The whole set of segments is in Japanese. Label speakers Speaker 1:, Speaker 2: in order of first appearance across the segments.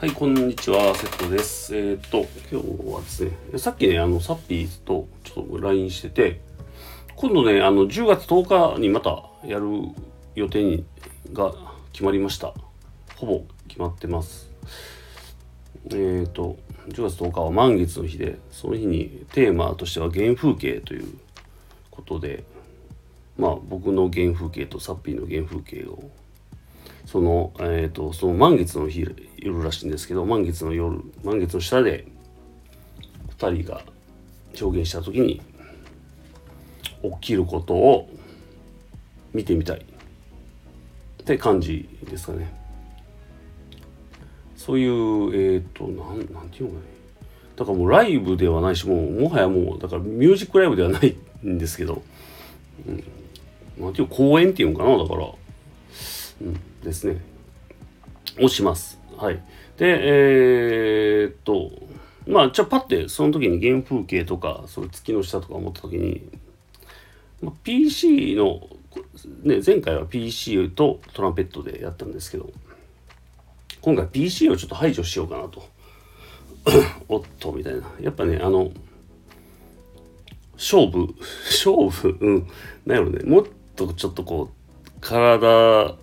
Speaker 1: はい、こんにちは、セットです。えーと、今日はですね、さっきね、あの、サッピーとちょっと LINE してて、今度ね、あの、10月10日にまたやる予定にが決まりました。ほぼ決まってます。えーっと、10月10日は満月の日で、その日にテーマとしては原風景ということで、まあ、僕の原風景とサッピーの原風景をその、えっ、と、その満月の日、夜らしいんですけど、満月の夜、満月の下で、二人が表現したときに、起きることを見てみたい。って感じですかね。そういう、えっ、と、なん、なんていうのかね。だからもうライブではないし、もう、もはやもう、だからミュージックライブではないんですけど、うん、なんていう公演っていうのかな、だから、うん、ですね。をします。はい。で、えーっと、まあ、じゃあパッてその時に原風景とか、それ月の下とか思った時に、まあ、PC の、ね、前回は PC とトランペットでやったんですけど、今回 PC をちょっと排除しようかなと。おっと、みたいな。やっぱね、あの、勝負、勝負、うん、なんやろね、もっとちょっとこう、体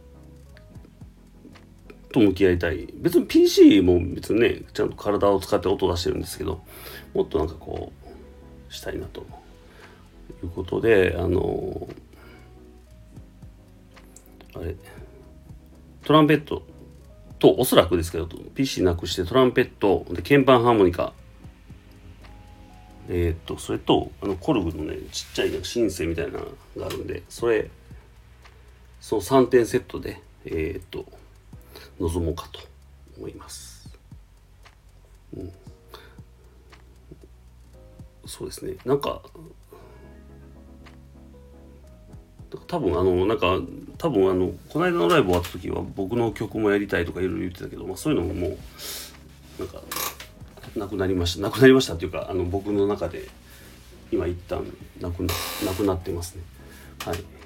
Speaker 1: と向き合いたい。別に PC も別にねちゃんと体を使って音出してるんですけどもっとなんかこうしたいなということであのあれトランペットとおそらくですけど PC なくしてトランペットで鍵盤ハーモニカ。えーっとそれとあのコルグのねちっちゃいなシンセみたいなのがあるんでそれその3点セットでえーっと臨もうかと思います。うん、そうですね。なんか、多分あの、なんか、多分あの、この間のライブ終わった時は僕の曲もやりたいとかいろいろ言ってたけど、まあそういうのももう、なんか、なくなりました。なくなりましたっていうか、あの、僕の中で今一旦なくななくなってますね。はい。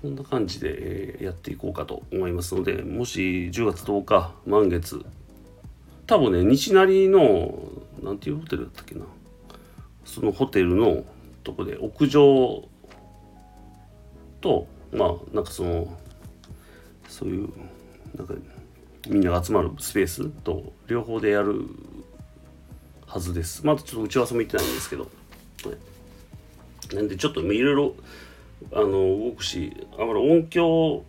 Speaker 1: そんな感じで、やっていこうかと思いますので、もし10月10日、満月、多分ね、西成の、なんていうホテルだったっけな、そのホテルのとこで屋上と、まあ、なんかその、そういう、なんか、みんなが集まるスペースと両方でやるはずです。まだちょっと打ち合わせも行ってないんですけど、なんでちょっといろいろあの動くしあまり音響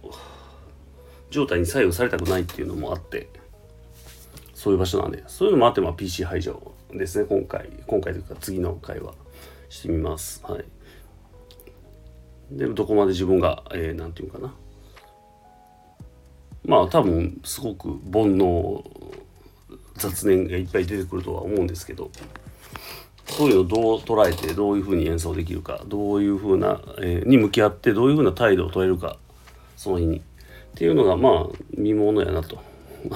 Speaker 1: 状態に左右されたくないっていうのもあってそういう場所なんでそういうのもあってまあ PC 排除ですね今回今回というか次の回はしてみます。はい。でどこまで自分が、えー、ていうかな。まあ多分すごく煩悩雑念がいっぱい出てくるとは思うんですけどそういをどう捉えてどういうふうに演奏できるかどういうふうな、えーに向き合ってどういうふうな態度を取れるかその日に。っていうのがまあ見ものやなと。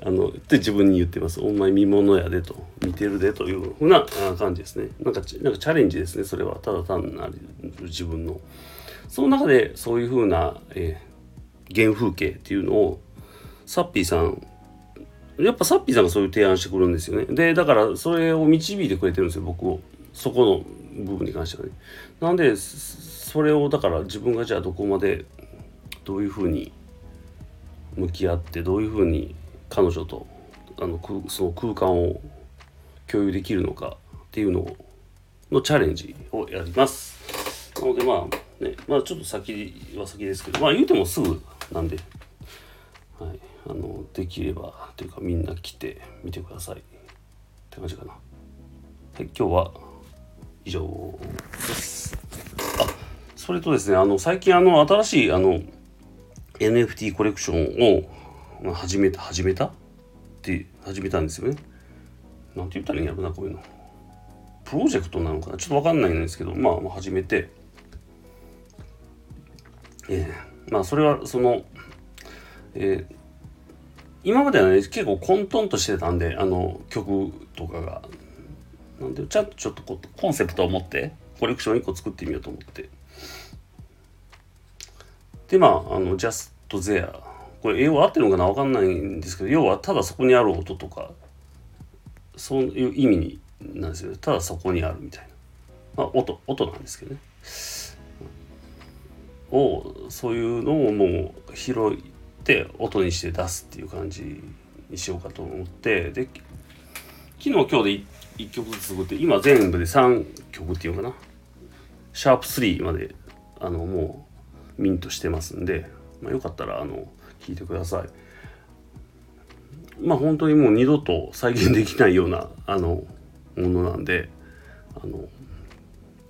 Speaker 1: あのって自分に言ってます。お前見ものやでと。見てるでというふうな感じですね。なんかなんかチャレンジですね。それは。ただ単なる自分の。その中でそういうふうな、えー原風景っていうのをサッピーさんやっぱサッピーさんがそういう提案してくるんですよね。で、だからそれを導いてくれてるんですよ、僕を。そこの部分に関してはね。なんで、それをだから自分がじゃあどこまでどういうふうに向き合って、どういうふうに彼女とあのその空間を共有できるのかっていうのをのチャレンジをやります。なのでまあね、まあちょっと先は先ですけど、まあ言うてもすぐなんで、あのできればというかみんな来てみてください。って感じかな。はい今日は以上です。あそれとですねあの最近あの新しいあの NFT コレクションを始めた始めた？って始めたんですよね。なんて言ったらいいんやろなこういうの。プロジェクトなのかな？ちょっとわかんないんですけどまあまあ始めて。えーまあそれはそのえー今まではね結構混沌としてたんであの曲とかが。なんでちゃんとちょっとこコンセプトを持ってコレクション1個作ってみようと思って。でまああの「Just There」これ英語合ってるのかな分かんないんですけど要はただそこにある音とかそういう意味になんですよ。ただそこにあるみたいな、まあ、音音なんですけどね。をそういうのをもう拾って音にして出すっていう感じにしようかと思ってで昨日今日で 1, 曲ずつ作って今全部で3曲っていうかなシャープ3まであのもうミントしてますんで、まあ、よかったらあの聞いてください。まあ本当にもう二度と再現できないようなあのものなんであの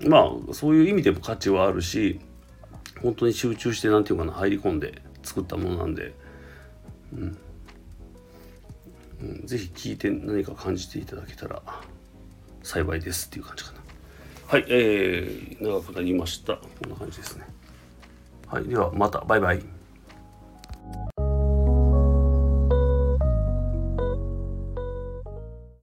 Speaker 1: まあそういう意味でも価値はあるし本当に集中して何て言うかな入り込んで作ったものなんで、うん。うん、ぜひ聞いて何か感じていただけたら幸いですっていう感じかな。はいえー、長くなりました。こんな感じですね。はいではまた。バイバイ。